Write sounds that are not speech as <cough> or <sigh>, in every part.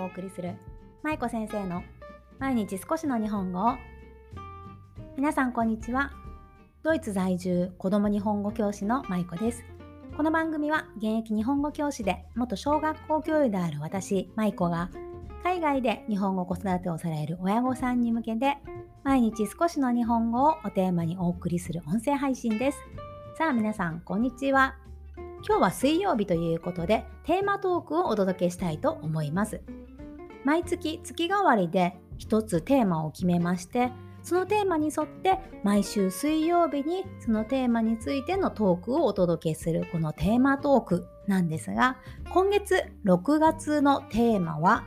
お送りする舞子先生の毎日少しの日本語を。皆さんこんにちは。ドイツ在住子供日本語教師の舞子です。この番組は現役日本語教師で元小学校教諭である私舞子が海外で日本語子育てをされる親御さんに向けて毎日少しの日本語をおテーマにお送りする音声配信です。さあ皆さんこんにちは。今日は水曜日ということでテーマトークをお届けしたいと思います。毎月月替わりで一つテーマを決めましてそのテーマに沿って毎週水曜日にそのテーマについてのトークをお届けするこのテーマトークなんですが今月6月のテーマは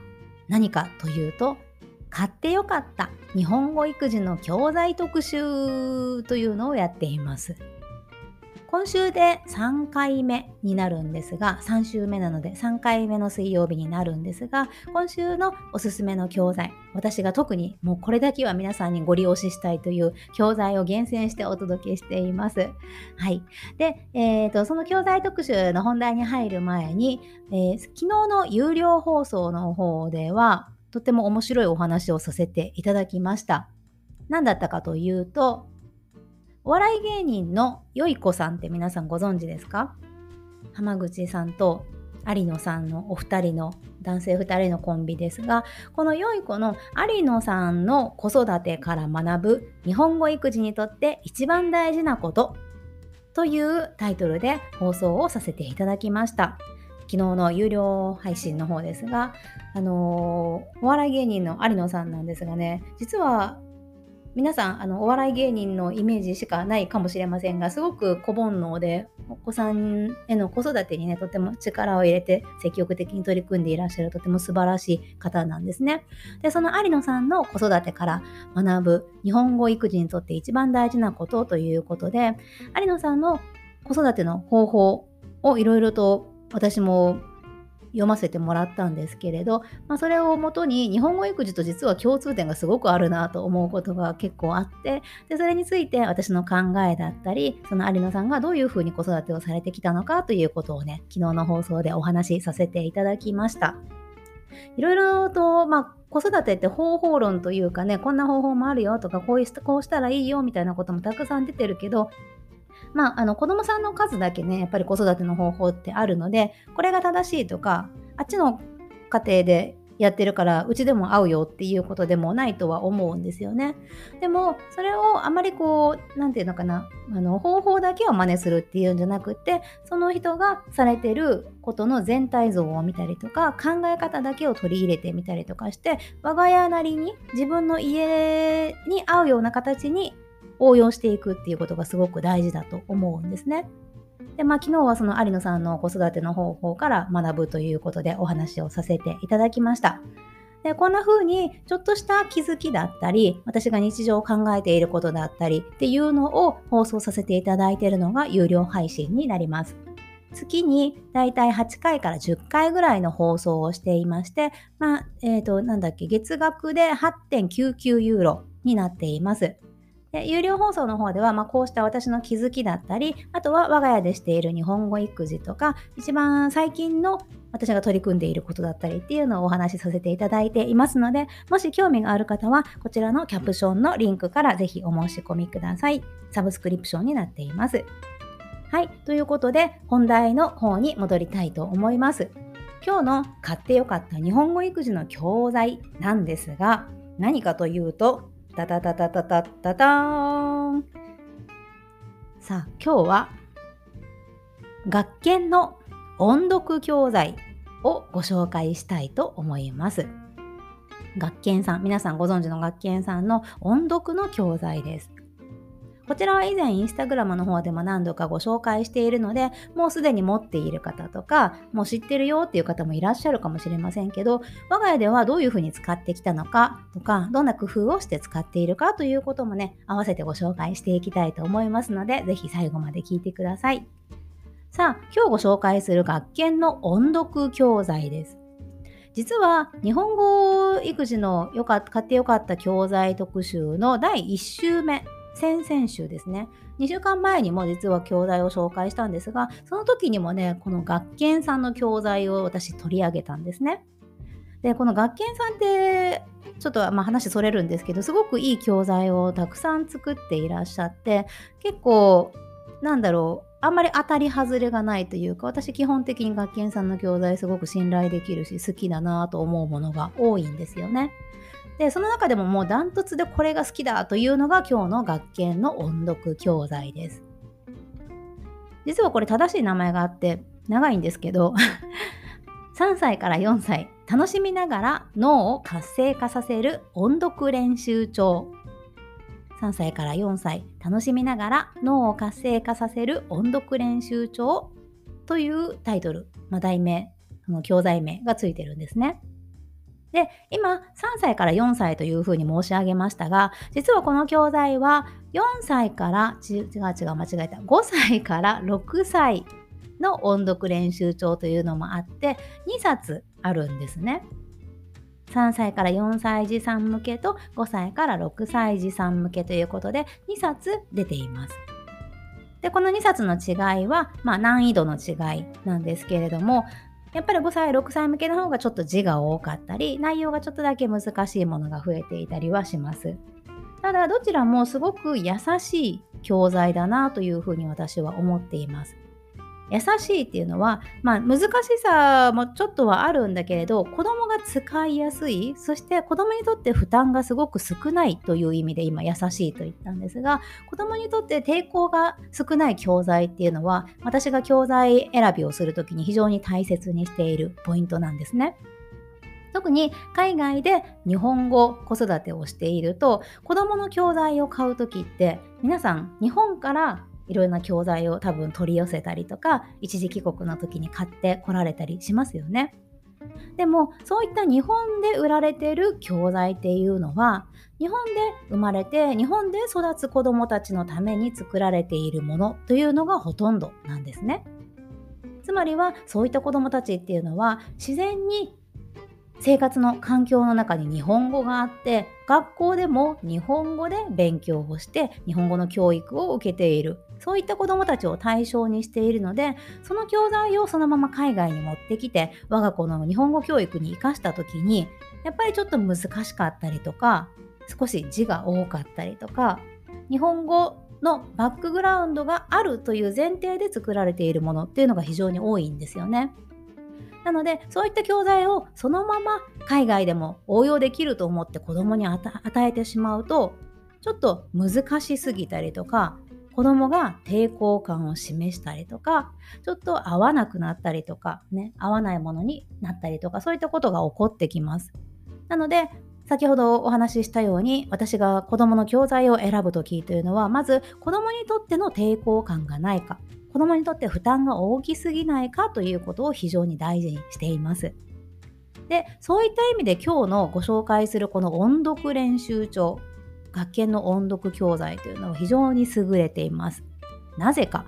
何かというと買ってよかった日本語育児の教材特集というのをやっています。今週で3回目になるんですが、3週目なので3回目の水曜日になるんですが、今週のおすすめの教材、私が特にもうこれだけは皆さんにご利用ししたいという教材を厳選してお届けしています。はい。で、えーと、その教材特集の本題に入る前に、えー、昨日の有料放送の方では、とても面白いお話をさせていただきました。何だったかというと、お笑い芸人のよい子さんって皆さんご存知ですか？浜口さんと有野さんのお二人の男性2人のコンビですがこの良い子の有野さんの子育てから学ぶ日本語育児にとって一番大事なことというタイトルで放送をさせていただきました。昨日の有料配信の方ですがあのー、お笑い芸人の有野さんなんですがね実は皆さんあのお笑い芸人のイメージしかないかもしれませんがすごく小煩悩でお子さんへの子育てにねとても力を入れて積極的に取り組んでいらっしゃるとても素晴らしい方なんですね。でその有野さんの子育てから学ぶ日本語育児にとって一番大事なことということで有野さんの子育ての方法をいろいろと私も読ませてもらったんですけれど、まあ、それをもとに日本語育児と実は共通点がすごくあるなと思うことが結構あってでそれについて私の考えだったりその有野さんがどういうふうに子育てをされてきたのかということをね昨日の放送でお話しさせていただきました。いろいろと、まあ、子育てって方法論というかねこんな方法もあるよとかこうこうしたらいいよみたいなこともたくさん出てるけどまあ、あの子供さんの数だけねやっぱり子育ての方法ってあるのでこれが正しいとかあっちの家庭でやってるからうちでも合うよっていうことでもないとは思うんですよね。でもそれをあまりこう何て言うのかなあの方法だけを真似するっていうんじゃなくてその人がされてることの全体像を見たりとか考え方だけを取り入れてみたりとかして我が家なりに自分の家に合うような形に応用していくっていうことがすごく大事だと思うんですね。で、まあ、昨日はその有野さんの子育ての方法から学ぶということでお話をさせていただきました。でこんな風にちょっとした気づきだったり私が日常を考えていることだったりっていうのを放送させていただいているのが有料配信になります。月にだいたい8回から10回ぐらいの放送をしていまして、まあ、えっ、ー、と、なんだっけ、月額で8.99ユーロになっています。で有料放送の方では、まあ、こうした私の気づきだったりあとは我が家でしている日本語育児とか一番最近の私が取り組んでいることだったりっていうのをお話しさせていただいていますのでもし興味がある方はこちらのキャプションのリンクからぜひお申し込みください。サブスクリプションになっています。はいということで本題の方に戻りたいと思います。今日の買ってよかった日本語育児の教材なんですが何かというとタタタタタタタターンさあ今日は学研の音読教材をご紹介したいと思います。学研さん、皆さんご存知の学研さんの音読の教材です。こちらは以前インスタグラムの方でも何度かご紹介しているので、もうすでに持っている方とか、もう知ってるよっていう方もいらっしゃるかもしれませんけど、我が家ではどういうふうに使ってきたのかとか、どんな工夫をして使っているかということもね、合わせてご紹介していきたいと思いますので、ぜひ最後まで聞いてください。さあ、今日ご紹介する学研の音読教材です。実は日本語育児のよかっ買ってよかった教材特集の第1週目先々週ですね2週間前にも実は教材を紹介したんですがその時にもねこの学研さんの教材を私取り上げたんですねでこの学研さんってちょっとまあ話それるんですけどすごくいい教材をたくさん作っていらっしゃって結構なんだろうあんまり当たり外れがないというか私基本的に学研さんの教材すごく信頼できるし好きだなと思うものが多いんですよね。でその中でももうダントツでこれが好きだというのが今日の学研の音読教材です。実はこれ正しい名前があって長いんですけど <laughs> 3歳から4歳楽しみながら脳を活性化させる音読練習帳3歳から4歳楽しみながら脳を活性化させる音読練習帳というタイトル、まあ、題名その教材名がついてるんですね。で今3歳から4歳というふうに申し上げましたが実はこの教材は4歳から違う違う間違えた5歳から6歳の音読練習帳というのもあって2冊あるんですね。3歳から4歳児さん向けと5歳から6歳児さん向けということで2冊出ています。でこの2冊の違いは、まあ、難易度の違いなんですけれどもやっぱり5歳6歳向けの方がちょっと字が多かったり内容がちょっとだけ難しいものが増えていたりはします。ただどちらもすごく優しい教材だなというふうに私は思っています。優しいっていうのは、まあ、難しさもちょっとはあるんだけれど子供が使いやすいそして子供にとって負担がすごく少ないという意味で今優しいと言ったんですが子供にとって抵抗が少ない教材っていうのは私が教材選びをする時に非常に大切にしているポイントなんですね。特に海外で日本語子育てをしていると子どもの教材を買う時って皆さん日本からいろいろな教材を多分取り寄せたりとか一時帰国の時に買ってこられたりしますよね。でもそういった日本で売られてる教材っていうのは日本で生まれて日本で育つ子どもたちのために作られているものというのがほとんどなんですね。つまりはそういった子どもたちっていうのは自然に生活の環境の中に日本語があって学校でも日本語で勉強をして日本語の教育を受けているそういった子どもたちを対象にしているのでその教材をそのまま海外に持ってきて我が子の日本語教育に生かした時にやっぱりちょっと難しかったりとか少し字が多かったりとか日本語のバックグラウンドがあるという前提で作られているものっていうのが非常に多いんですよね。なのでそういった教材をそのまま海外でも応用できると思って子供に与えてしまうとちょっと難しすぎたりとか子供が抵抗感を示したりとかちょっと合わなくなったりとかね合わないものになったりとかそういったことが起こってきますなので先ほどお話ししたように私が子供の教材を選ぶ時というのはまず子供にとっての抵抗感がないか子供にとって負担が大きすぎないかということを非常に大事にしています。でそういった意味で今日のご紹介するこの音読練習帳学研の音読教材というのは非常に優れています。なぜか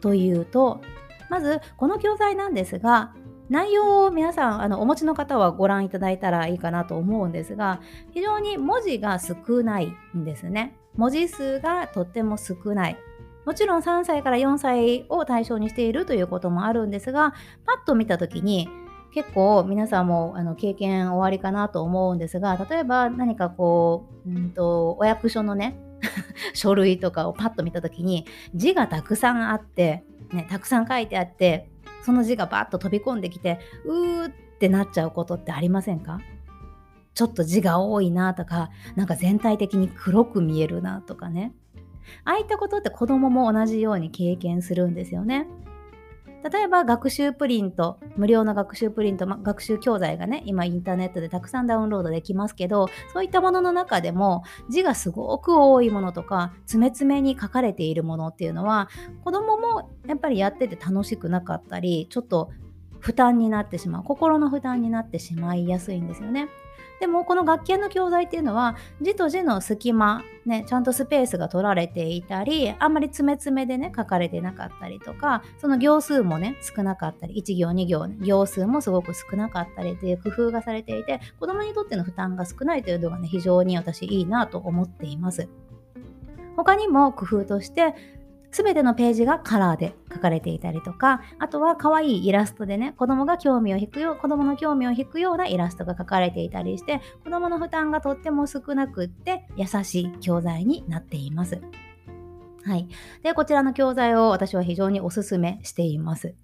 というとまずこの教材なんですが内容を皆さんあのお持ちの方はご覧いただいたらいいかなと思うんですが非常に文字が少ないんですね。文字数がとっても少ない。もちろん3歳から4歳を対象にしているということもあるんですがパッと見た時に結構皆さんもあの経験おありかなと思うんですが例えば何かこう、うんと、お役所のね <laughs> 書類とかをパッと見た時に字がたくさんあって、ね、たくさん書いてあってその字がバッと飛び込んできてうーってなっちゃうことってありませんか？ちょっと字が多いなとかなんか全体的に黒く見えるなとかねああいったことって子供も同じように経験するんですよね。例えば学習プリント、無料の学習プリント、ま、学習教材がね、今インターネットでたくさんダウンロードできますけど、そういったものの中でも字がすごく多いものとか、詰め詰めに書かれているものっていうのは、子供もやっぱりやってて楽しくなかったり、ちょっと負担になってしまう、心の負担になってしまいやすいんですよね。でもこの楽器の教材っていうのは字と字の隙間、ね、ちゃんとスペースが取られていたりあんまり詰め詰めでね書かれてなかったりとかその行数もね少なかったり1行2行、行数もすごく少なかったりという工夫がされていて子供にとっての負担が少ないというのがね非常に私いいなと思っています。他にも工夫として全てのページがカラーで書かれていたりとか、あとは可愛いイラストでね、子供が興味を引くよう、子供の興味を引くようなイラストが書かれていたりして、子供の負担がとっても少なくって優しい教材になっています。はい。で、こちらの教材を私は非常におすすめしています。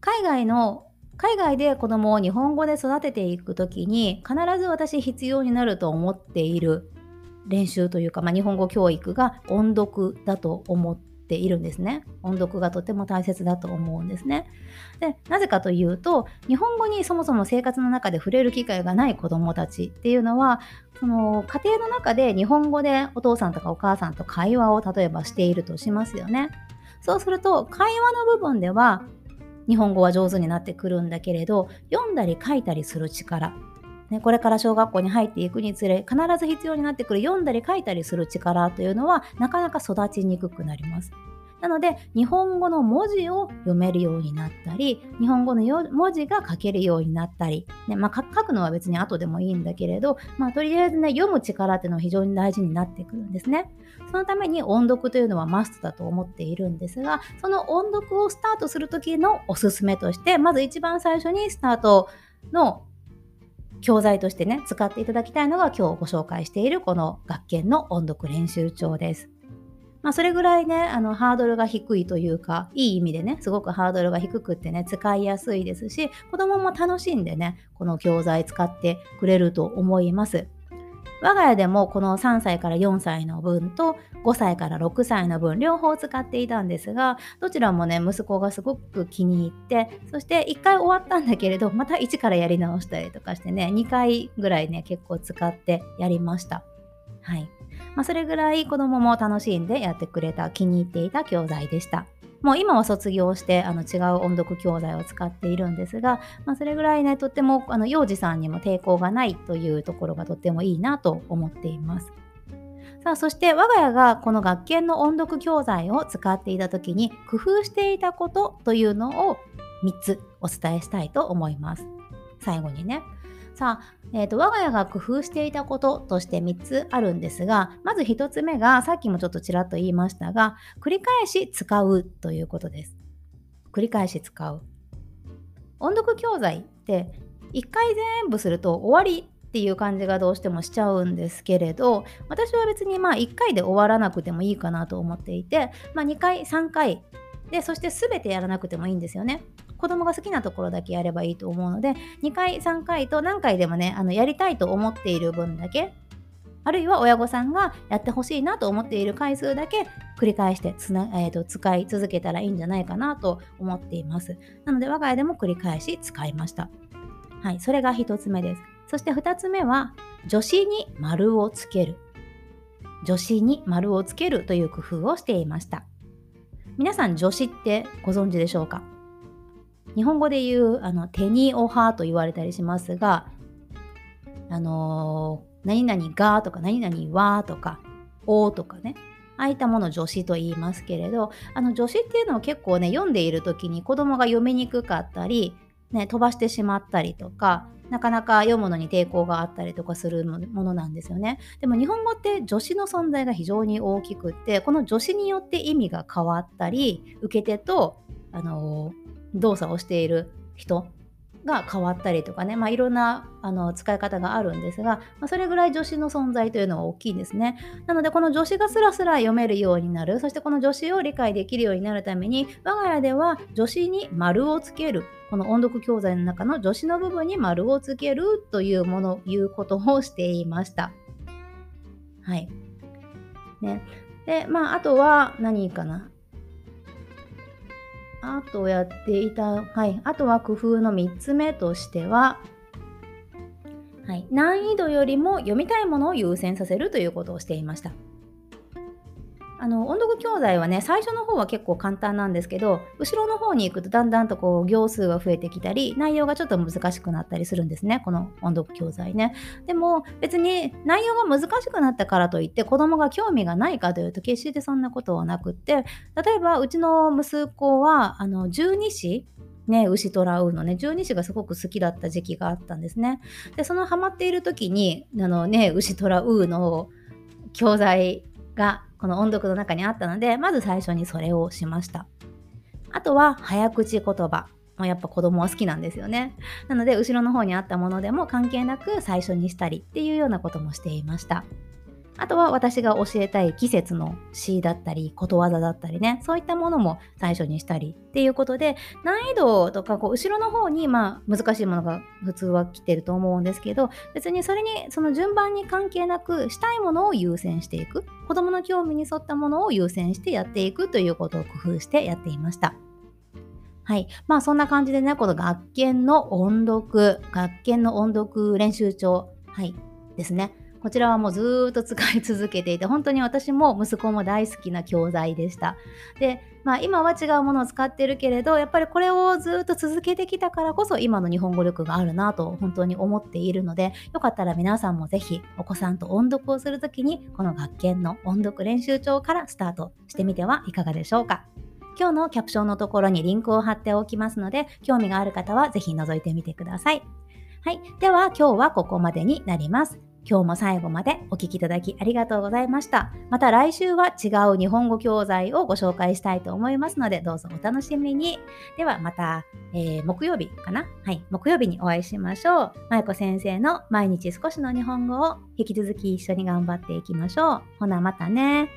海外の海外で子供を日本語で育てていく時に必ず私必要になると思っている練習というか、まあ、日本語教育が音読だと思っているんですね。音読がとても大切だと思うんですね。でなぜかというと日本語にそもそも生活の中で触れる機会がない子どもたちっていうのはその家庭の中で日本語でお父さんとかお母さんと会話を例えばしているとしますよね。そうすると会話の部分では日本語は上手になってくるんだけれど読んだり書いたりする力ね、これから小学校に入っていくにつれ必ず必要になってくる読んだり書いたりする力というのはなかなか育ちにくくなります。なので日本語の文字を読めるようになったり日本語の文字が書けるようになったり、ねまあ、書くのは別に後でもいいんだけれど、まあ、とりあえずね読む力っていうのは非常に大事になってくるんですね。そのために音読というのはマストだと思っているんですがその音読をスタートする時のおすすめとしてまず一番最初にスタートの教材としてね、使っていただきたいのが今日ご紹介しているこの学研の音読練習帳です。まあ、それぐらいね、あの、ハードルが低いというか、いい意味でね、すごくハードルが低くってね、使いやすいですし、子供も楽しんでね、この教材使ってくれると思います。我が家でもこの3歳から4歳の分と5歳から6歳の分両方使っていたんですがどちらもね息子がすごく気に入ってそして1回終わったんだけれど <laughs> また1からやり直したりとかしてね2回ぐらいね結構使ってやりました。はい。まあ、それぐらい子供も楽しんでやってくれた気に入っていた教材でした。もう今は卒業してあの違う音読教材を使っているんですが、まあ、それぐらいねとってもあの幼児さんにも抵抗がないというところがとってもいいなと思っています。さあそして我が家がこの学研の音読教材を使っていた時に工夫していたことというのを3つお伝えしたいと思います。最後にね。さあ、えーと、我が家が工夫していたこととして3つあるんですがまず1つ目がさっきもちょっとちらっと言いましたが繰り返し使うということです。繰り返し使う。音読教材って1回全部すると終わりっていう感じがどうしてもしちゃうんですけれど私は別にまあ1回で終わらなくてもいいかなと思っていて、まあ、2回3回でそして全てやらなくてもいいんですよね子供が好きなところだけやればいいと思うので2回3回と何回でもねあのやりたいと思っている分だけあるいは親御さんがやってほしいなと思っている回数だけ繰り返してつな、えーと、使い続けたらいいんじゃないかなと思っています。なので我が家でも繰り返し使いました。はい、それが1つ目です。そして2つ目は助詞に丸をつける。助詞に丸をつけるという工夫をしていました。皆さん助詞ってご存知でしょうか？日本語で言うあの手におはと言われたりしますが、あのー、何々がとか何々はとかおとかね、ああいったもの助詞と言いますけれど、あの助詞っていうのは結構ね、読んでいる時に子供が読みにくかったり、ね、飛ばしてしまったりとか、なかなか読むのに抵抗があったりとかするものなんですよね。でも日本語って助詞の存在が非常に大きくって、この助詞によって意味が変わったり、受け手と、あの動作をしている人が変わったりとかね、まあ、いろんなあの使い方があるんですが、まあ、それぐらい助詞の存在というのは大きいんですね。なのでこの助詞がスラスラ読めるようになるそしてこの助詞を理解できるようになるために我が家では助詞に丸をつけるこの音読教材の中の助詞の部分に丸をつけるというものいうことをしていました。はい。ね。で、まあ、あとは何かな。あとやっていた、はい、あとは工夫の3つ目としては、はい、難易度よりも読みたいものを優先させるということをしていました。あの音読教材はね最初の方は結構簡単なんですけど後ろの方に行くとだんだんとこう行数が増えてきたり内容がちょっと難しくなったりするんですねこの音読教材ねでも別に内容が難しくなったからといって子供が興味がないかというと決してそんなことはなくって例えばうちの息子はあの十二支ね、牛とらうのね、十二支がすごく好きだった時期があったんですね。で、そのハマっている時に、あのね、牛とらうの教材がこの音読の中にあったので、まず最初にそれをしました。あとは早口言葉。もやっぱ子供は好きなんですよね。なので、後ろの方にあったものでも関係なく最初にしたりっていうようなこともしていました。あとは私が教えたい季節の詩だったり、ことわざだったりね、そういったものも最初にしたりっていうことで、難易度とかこう後ろの方にまあ難しいものが普通は来てると思うんですけど、別にそれにその順番に関係なくしたいものを優先していく、子供の興味に沿ったものを優先してやっていくということを工夫してやっていました。はい。まあそんな感じでね、この学研の音読、学研の音読練習帳、はい、ですね。こちらはもうずっと使い続けていて、本当に私も息子も大好きな教材でした。で、まあ今は違うものを使ってるけれど、やっぱりこれをずっと続けてきたからこそ今の日本語力があるなと本当に思っているので、よかったら皆さんもぜひお子さんと音読をするときに、この学研の音読練習帳からスタートしてみてはいかがでしょうか。今日のキャプションのところにリンクを貼っておきますので、興味がある方はぜひ覗いてみてください。はい。では今日はここまでになります。今日も最後までお聴きいただきありがとうございました。また来週は違う日本語教材をご紹介したいと思いますので、どうぞお楽しみに。ではまた、えー、木曜日かな？はい、木曜日にお会いしましょう。まいこ先生の毎日少しの日本語を引き続き一緒に頑張っていきましょう。ほなまたね。